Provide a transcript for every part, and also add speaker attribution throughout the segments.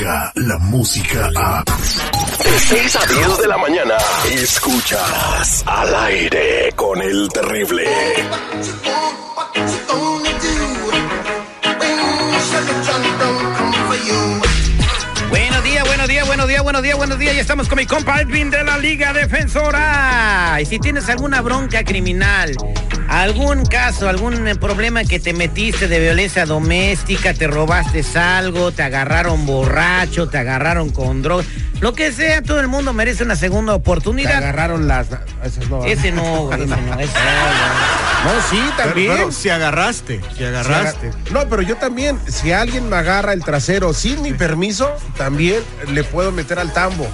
Speaker 1: la música a...
Speaker 2: De 6 a 10 de la mañana, escuchas al aire con el terrible.
Speaker 3: Buenos días, buenos días, buenos días, buenos días, buenos días. Ya estamos con mi compa Edwin de la Liga Defensora. Y si tienes alguna bronca criminal, algún caso, algún eh, problema que te metiste de violencia doméstica, te robaste algo, te agarraron borracho, te agarraron con drogas, lo que sea, todo el mundo merece una segunda
Speaker 4: Te
Speaker 3: oportunidad.
Speaker 4: agarraron las. Esas no.
Speaker 3: Ese no, güey, ese no, ese no.
Speaker 4: No, sí, también.
Speaker 5: pero si agarraste, si
Speaker 4: Si
Speaker 5: agarraste.
Speaker 4: agar- No, pero yo también, si alguien me agarra el trasero sin mi permiso, también le puedo meter al tambo.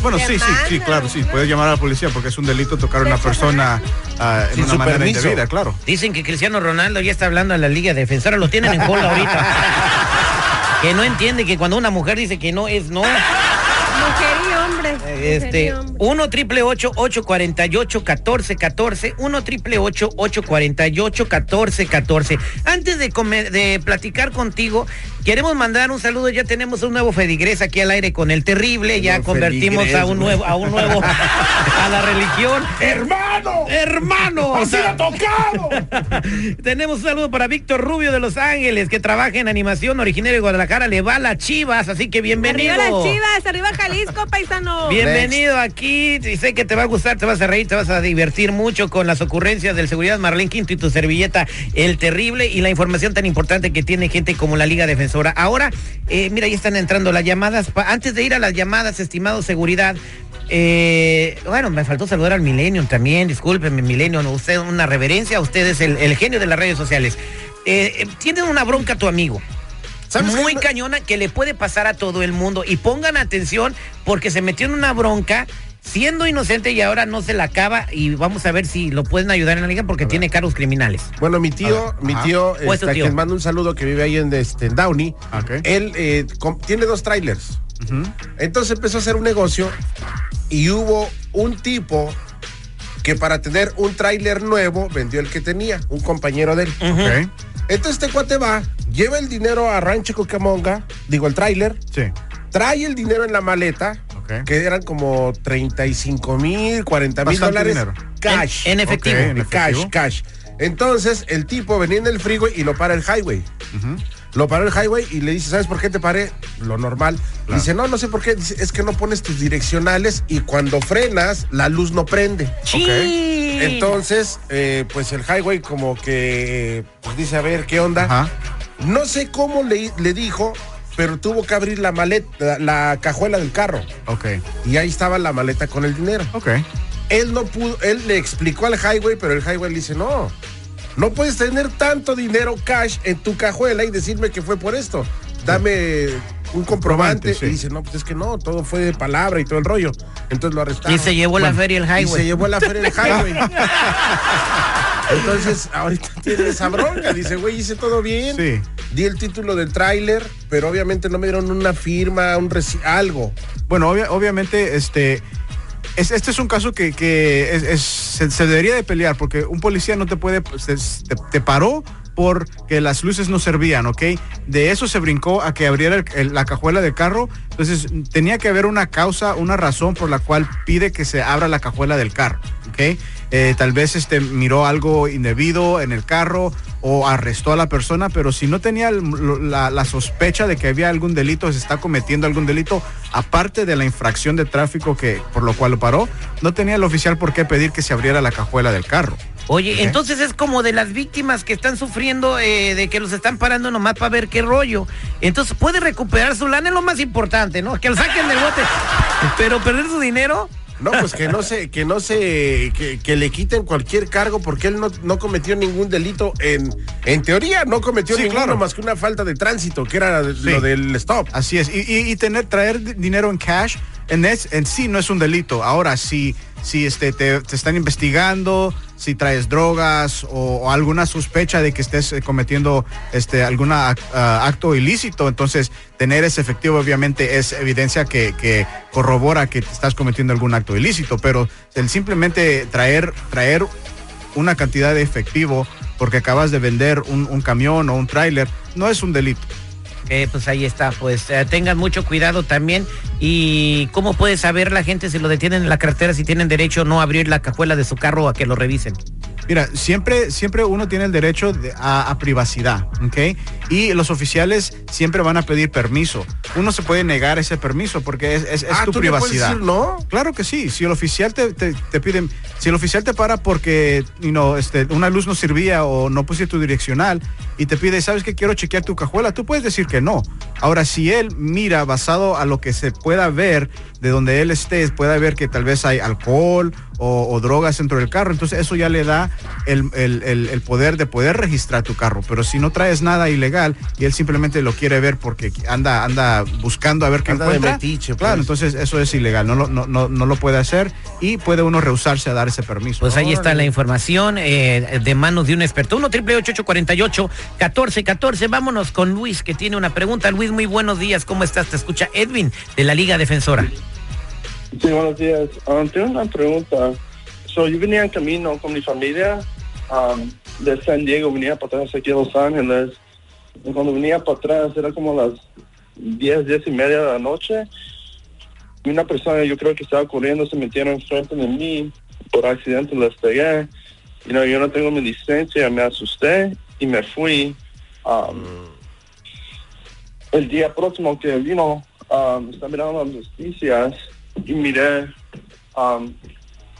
Speaker 5: Bueno, sí, sí, sí, claro, sí. Puedes llamar a la policía porque es un delito tocar a una persona ah, en
Speaker 4: Sin
Speaker 5: una manera
Speaker 4: permiso.
Speaker 5: indebida, claro.
Speaker 3: Dicen que Cristiano Ronaldo ya está hablando a la Liga Defensora, lo tienen en cola ahorita. que no entiende que cuando una mujer dice que no es no.
Speaker 6: Mujer y hombre.
Speaker 3: Este,
Speaker 6: y hombre.
Speaker 3: 1 triple 848 1414 1 triple 848 1414 Antes de, comer- de platicar contigo, queremos mandar un saludo. Ya tenemos un nuevo Fedigres aquí al aire con el terrible. Ya convertimos a un nuevo, a un nuevo, a la religión. ¡Hermano! ¡Hermano! ¡Así tocado! tenemos un saludo para Víctor Rubio de Los Ángeles, que trabaja en animación originario de Guadalajara. Le va a las chivas, así que bienvenido.
Speaker 6: Arriba las chivas, arriba Jalisco, paisano.
Speaker 3: Bienvenido aquí, y sé que te va a gustar, te vas a reír, te vas a divertir mucho con las ocurrencias del seguridad Marlene Quinto y tu servilleta El Terrible y la información tan importante que tiene gente como la Liga Ahora, eh, mira, ya están entrando las llamadas. Antes de ir a las llamadas, estimado seguridad, eh, bueno, me faltó saludar al Millennium también, discúlpeme, Millennium, usted una reverencia, usted es el, el genio de las redes sociales. Eh, eh, tiene una bronca tu amigo
Speaker 4: ¿Sabes
Speaker 3: muy cañona que le puede pasar a todo el mundo. Y pongan atención porque se metió en una bronca siendo inocente y ahora no se la acaba. Y vamos a ver si lo pueden ayudar en la liga porque tiene cargos criminales.
Speaker 4: Bueno, mi tío, mi
Speaker 5: ajá.
Speaker 4: tío,
Speaker 3: ¿O es tu
Speaker 4: este, a
Speaker 3: tío?
Speaker 4: quien mando un saludo que vive ahí en, este, en Downey. Él eh, tiene dos trailers. Entonces empezó a hacer un negocio y hubo un tipo que para tener un tráiler nuevo vendió el que tenía, un compañero de él. Entonces este cuate va, lleva el dinero a Rancho Cucamonga, digo el tráiler,
Speaker 5: Sí.
Speaker 4: trae el dinero en la maleta, Que eran como 35 mil, 40 mil dólares.
Speaker 5: dinero.
Speaker 4: Cash.
Speaker 3: En, en efectivo.
Speaker 5: En
Speaker 4: cash,
Speaker 5: efectivo.
Speaker 4: cash. Entonces el tipo venía en el freeway y lo para el highway. Lo paró el highway y le dice, ¿sabes por qué te paré? Lo normal.
Speaker 5: Claro.
Speaker 4: Dice, no, no sé por qué. Dice, es que no pones tus direccionales y cuando frenas, la luz no prende.
Speaker 3: ¡Chin!
Speaker 4: Entonces, eh, pues el highway como que pues dice, a ver, ¿qué onda?
Speaker 5: Ajá.
Speaker 4: No sé cómo le, le dijo, pero tuvo que abrir la maleta, la, la cajuela del carro.
Speaker 5: Ok.
Speaker 4: Y ahí estaba la maleta con el dinero.
Speaker 5: Ok.
Speaker 4: Él no pudo, él le explicó al highway, pero el highway le dice, no, no puedes tener tanto dinero cash en tu cajuela y decirme que fue por esto. Dame un comprobante.
Speaker 5: Comprobante, sí.
Speaker 4: Y dice, no, pues es que no, todo fue de palabra y todo el rollo. Entonces lo arrestaron.
Speaker 3: Y se llevó la feria el
Speaker 4: Y se
Speaker 3: highway.
Speaker 4: llevó la feria el highway. Entonces, ahorita tiene esa bronca. Dice, güey, hice todo bien.
Speaker 5: Sí.
Speaker 4: Di el título del tráiler, pero obviamente no me dieron una firma, un reci- algo.
Speaker 5: Bueno, obvia- obviamente, este. es- este es un caso que, que es- es- se, se debería de pelear porque un policía no te puede, pues, te, te- te paró porque las luces no servían, ¿ok? De eso se brincó a que abriera la cajuela del carro. Entonces tenía que haber una causa, una razón por la cual pide que se abra la cajuela del carro, ¿ok? Eh, tal vez este, miró algo indebido en el carro o arrestó a la persona, pero si no tenía la, la sospecha de que había algún delito, se está cometiendo algún delito, aparte de la infracción de tráfico que por lo cual lo paró, no tenía el oficial por qué pedir que se abriera la cajuela del carro.
Speaker 3: Oye, entonces es como de las víctimas que están sufriendo eh, de que los están parando nomás para ver qué rollo. Entonces puede recuperar su lana, es lo más importante, ¿no? Que lo saquen del bote. Pero perder su dinero.
Speaker 4: No, pues que no se, que no se, que, que le quiten cualquier cargo porque él no, no cometió ningún delito en, en teoría no cometió
Speaker 5: Sí,
Speaker 4: ninguno
Speaker 5: claro.
Speaker 4: más que una falta de tránsito, que era lo del stop.
Speaker 5: Así es. Y, y- y tener, traer di- dinero en cash en, es- en sí no es un delito. Ahora, si, si este, te, te están investigando, si traes drogas o, alguna sospecha de que estés eh, cometiendo este, algún acto ilícito, entonces tener ese efectivo obviamente es evidencia que, que corrobora que estás cometiendo algún acto ilícito. Pero el simplemente traer, traer una cantidad de efectivo porque acabas de vender un, un camión o un tráiler no es un delito.
Speaker 3: Eh, pues ahí está, pues eh, tengan mucho cuidado también. ¿Y cómo puede saber la gente si lo detienen en la carretera, si tienen derecho o no abrir la cajuela de su carro a que lo revisen?
Speaker 5: Mira, siempre, siempre uno tiene el derecho de- a, a privacidad, ¿ok? Y los oficiales siempre van a pedir permiso. Uno se puede negar ese permiso porque es, es- es
Speaker 4: Ah,
Speaker 5: tu
Speaker 4: ¿tú le puedes
Speaker 5: privacidad.
Speaker 4: decir no?
Speaker 5: Claro que sí. Si el oficial te, te, te pide, si el oficial te para porque you know, este, una luz no servía o no pusiste tu direccional y te pide, sabes que quiero chequear tu cajuela, tú puedes decir que no. Ahora, si él mira basado a lo que se pueda ver de donde él esté, pueda ver que tal vez hay alcohol o, o drogas dentro del carro, entonces eso ya le da el, el- el- el poder de poder registrar tu carro. Pero si no traes nada ilegal y él simplemente lo quiere ver porque anda, anda buscando a ver qué
Speaker 4: Anda de
Speaker 5: encuentra,
Speaker 4: metiche,
Speaker 5: claro,
Speaker 4: pues.
Speaker 5: entonces eso es ilegal, no lo, no, no, no lo puede hacer y puede uno rehusarse a dar ese permiso.
Speaker 3: Pues ahí está la información eh, de manos de un experto. 1 triple 848 1414 Vámonos con Luis, que tiene una pregunta. Luis, muy buenos días. ¿Cómo estás? Te escucha Edwin, de la Liga Defensora.
Speaker 7: Sí, buenos días. Um, tengo una pregunta. So, yo venía en camino con mi familia um, de San Diego, venía para atrás aquí a Los Ángeles. Y cuando venía para atrás era como las 10, 10 y media de la noche. Y una persona, yo creo que estaba corriendo, se metieron enfrente de mí. Por accidente les pegué. Y no, yo no tengo mi licencia, me asusté y me fui. Um, el día próximo que vino, um, estaba mirando las noticias y miré um,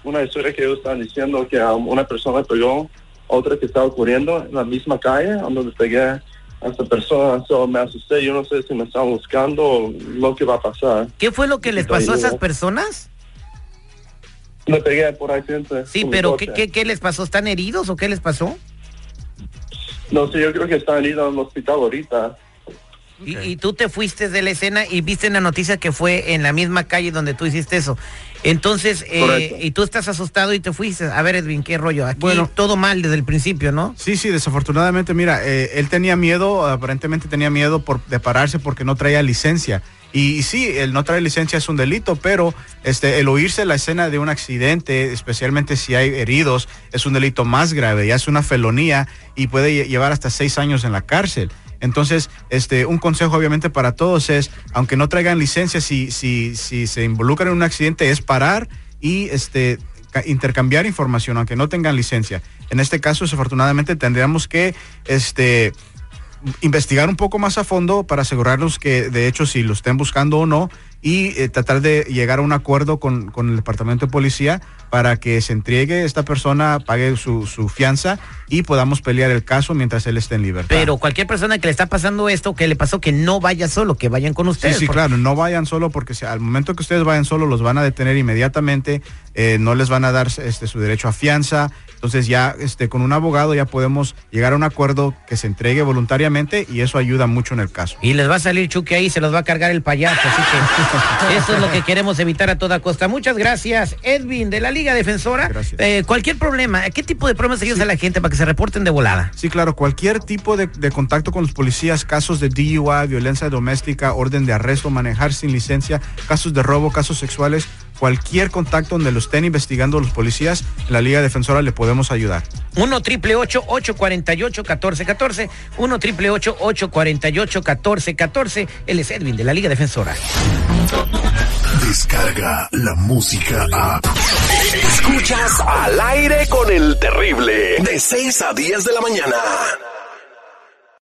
Speaker 7: una historia que ellos estaban diciendo que um, una persona pegó a otra que estaba corriendo en la misma calle donde pegué a esta persona. So, me asusté, yo no sé si me estaban buscando o lo que va a pasar.
Speaker 3: ¿Qué fue lo que les pasó a esas personas?
Speaker 7: Me pegué por accidente.
Speaker 3: Sí, pero ¿qué, qué, qué les pasó? ¿Están heridos o qué les pasó?
Speaker 7: No sé, yo creo que están idos al hospital ahorita.
Speaker 3: Y, y tú te fuiste de la escena y viste en la noticia que fue en la misma calle donde tú hiciste eso. Entonces, eh, y tú estás asustado y te fuiste. A ver, Edwin, ¿qué rollo? Aquí
Speaker 5: Bueno.
Speaker 3: todo mal desde el principio, ¿no?
Speaker 5: Sí, sí, desafortunadamente, mira, eh, él tenía miedo, aparentemente tenía miedo por, de pararse porque no traía licencia. Y, y sí, el no traer licencia es un delito, pero este, el oírse la escena de un accidente, especialmente si hay heridos, es un delito más grave, ya es una felonía y puede lle- llevar hasta seis años en la cárcel. Entonces, este, un consejo obviamente para todos es, aunque no traigan licencia, si, si, si se involucran en un accidente, es parar y este, ca- intercambiar información, aunque no tengan licencia. En este caso, desafortunadamente, tendríamos que este, investigar un poco más a fondo para asegurarnos que, de hecho, si lo estén buscando o no, y eh, tratar de llegar a un acuerdo con, con el Departamento de Policía para que se entregue esta persona, pague su, su fianza y podamos pelear el caso mientras él esté en libertad.
Speaker 3: Pero cualquier persona que le está pasando esto, que le pasó, que no vaya solo, que vayan con
Speaker 5: Sí,
Speaker 3: ustedes.
Speaker 5: sí,
Speaker 3: porque-
Speaker 5: claro, no vayan solo porque si al momento que ustedes vayan solo los van a detener inmediatamente, eh, no les van a dar este, su derecho a fianza, entonces ya este, con un abogado ya podemos llegar a un acuerdo que se entregue voluntariamente y eso ayuda mucho en el caso.
Speaker 3: Y les va a salir Chucky ahí, se los va a cargar el payaso. Así que eso es lo que queremos evitar a toda costa. Muchas gracias, Edwin, de la Liga Defensora. Eh, cualquier problema, ¿qué tipo de problemas ellos a la gente para que se reporten de volada?
Speaker 5: Sí, claro, cualquier tipo de, de contacto con los policías, casos de DUI, violencia doméstica, orden de arresto, manejar sin licencia, casos de robo, casos sexuales, cualquier contacto donde lo estén investigando los policías, la Liga Defensora le podemos ayudar.
Speaker 3: 1 triple 848 1414 1 triple 848 1414 Él es Edwin, de la Liga Defensora.
Speaker 1: Descarga la música a.
Speaker 2: Escuchas al aire con el terrible. De 6 a 10 de la mañana.